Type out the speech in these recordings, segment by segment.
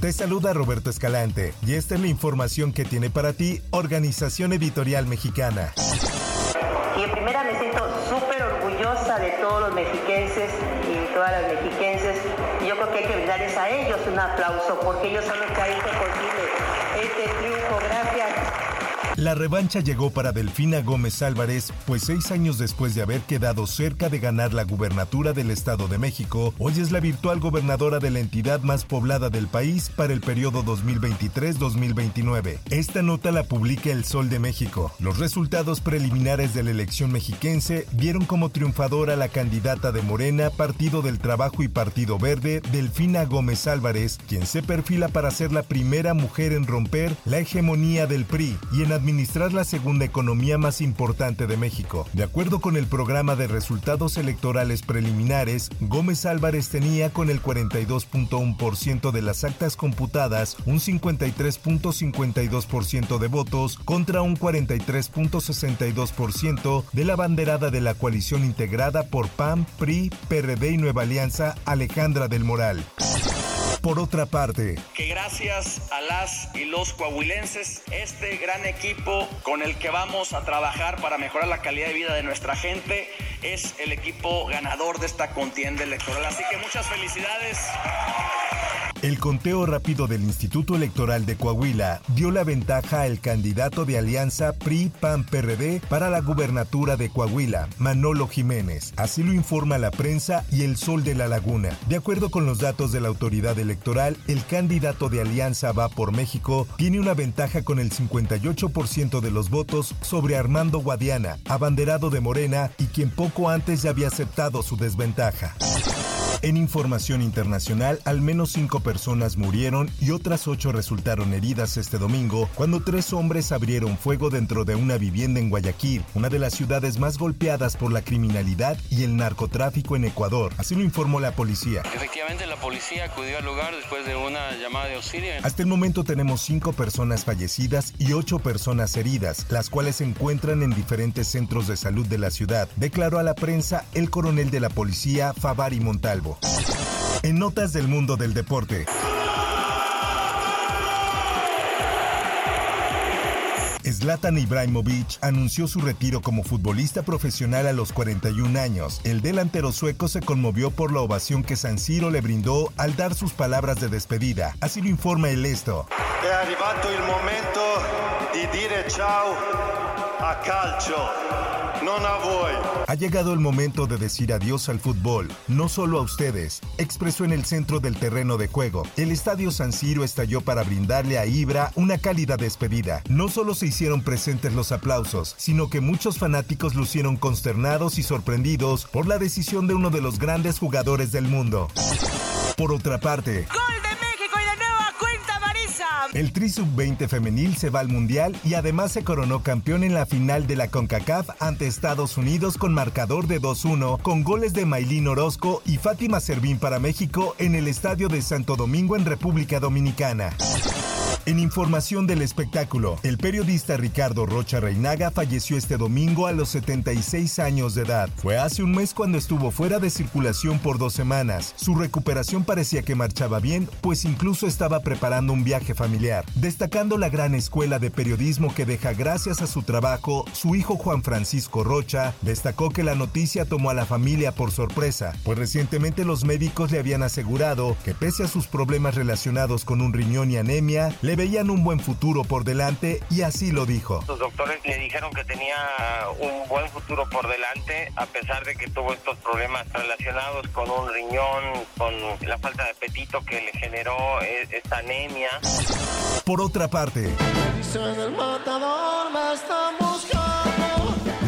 Te saluda Roberto Escalante y esta es la información que tiene para ti Organización Editorial Mexicana. Y en primera me siento súper orgullosa de todos los mexiquenses y todas las mexiquenses. Yo creo que hay que brindarles a ellos un aplauso porque ellos son los que han hecho posible este triunfo. Gracias. La revancha llegó para Delfina Gómez Álvarez, pues seis años después de haber quedado cerca de ganar la gubernatura del Estado de México, hoy es la virtual gobernadora de la entidad más poblada del país para el periodo 2023-2029. Esta nota la publica El Sol de México. Los resultados preliminares de la elección mexiquense vieron como triunfadora la candidata de Morena, Partido del Trabajo y Partido Verde, Delfina Gómez Álvarez, quien se perfila para ser la primera mujer en romper la hegemonía del PRI y en administrar la segunda economía más importante de México. De acuerdo con el programa de resultados electorales preliminares, Gómez Álvarez tenía con el 42.1% de las actas computadas un 53.52% de votos contra un 43.62% de la banderada de la coalición integrada por PAN, PRI, PRD y Nueva Alianza Alejandra del Moral. Por otra parte, que gracias a las y los coahuilenses, este gran equipo con el que vamos a trabajar para mejorar la calidad de vida de nuestra gente es el equipo ganador de esta contienda electoral. Así que muchas felicidades. El conteo rápido del Instituto Electoral de Coahuila dio la ventaja al candidato de alianza PRI-PAN-PRD para la gubernatura de Coahuila, Manolo Jiménez. Así lo informa la prensa y el Sol de la Laguna. De acuerdo con los datos de la autoridad electoral, el candidato de alianza Va por México tiene una ventaja con el 58% de los votos sobre Armando Guadiana, abanderado de Morena y quien poco antes ya había aceptado su desventaja. En información internacional, al menos cinco personas murieron y otras ocho resultaron heridas este domingo cuando tres hombres abrieron fuego dentro de una vivienda en Guayaquil, una de las ciudades más golpeadas por la criminalidad y el narcotráfico en Ecuador. Así lo informó la policía. Efectivamente, la policía acudió al lugar después de una llamada de auxilio. Hasta el momento tenemos cinco personas fallecidas y ocho personas heridas, las cuales se encuentran en diferentes centros de salud de la ciudad, declaró a la prensa el coronel de la policía Favari Montalvo. En notas del mundo del deporte. Zlatan Ibrahimovic anunció su retiro como futbolista profesional a los 41 años. El delantero sueco se conmovió por la ovación que San Siro le brindó al dar sus palabras de despedida. Así lo informa el esto. È arrivato il momento di dire ciao a calcio. Ha llegado el momento de decir adiós al fútbol, no solo a ustedes, expresó en el centro del terreno de juego. El estadio San Siro estalló para brindarle a Ibra una cálida despedida. No solo se hicieron presentes los aplausos, sino que muchos fanáticos lucieron consternados y sorprendidos por la decisión de uno de los grandes jugadores del mundo. Por otra parte, el Tri Sub-20 femenil se va al Mundial y además se coronó campeón en la final de la CONCACAF ante Estados Unidos con marcador de 2-1 con goles de Maylin Orozco y Fátima Servín para México en el Estadio de Santo Domingo en República Dominicana. En información del espectáculo, el periodista Ricardo Rocha Reinaga falleció este domingo a los 76 años de edad. Fue hace un mes cuando estuvo fuera de circulación por dos semanas. Su recuperación parecía que marchaba bien, pues incluso estaba preparando un viaje familiar. Destacando la gran escuela de periodismo que deja gracias a su trabajo, su hijo Juan Francisco Rocha destacó que la noticia tomó a la familia por sorpresa, pues recientemente los médicos le habían asegurado que pese a sus problemas relacionados con un riñón y anemia, le veían un buen futuro por delante y así lo dijo. Los doctores le dijeron que tenía un buen futuro por delante, a pesar de que tuvo estos problemas relacionados con un riñón, con la falta de apetito que le generó e, esta anemia. Por otra parte,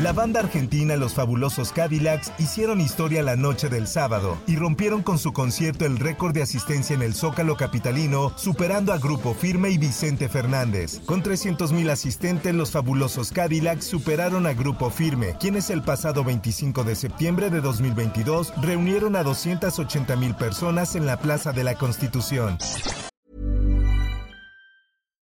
La banda argentina Los Fabulosos Cadillacs hicieron historia la noche del sábado y rompieron con su concierto el récord de asistencia en el Zócalo Capitalino, superando a Grupo Firme y Vicente Fernández. Con 300.000 asistentes, Los Fabulosos Cadillacs superaron a Grupo Firme, quienes el pasado 25 de septiembre de 2022 reunieron a 280.000 personas en la Plaza de la Constitución.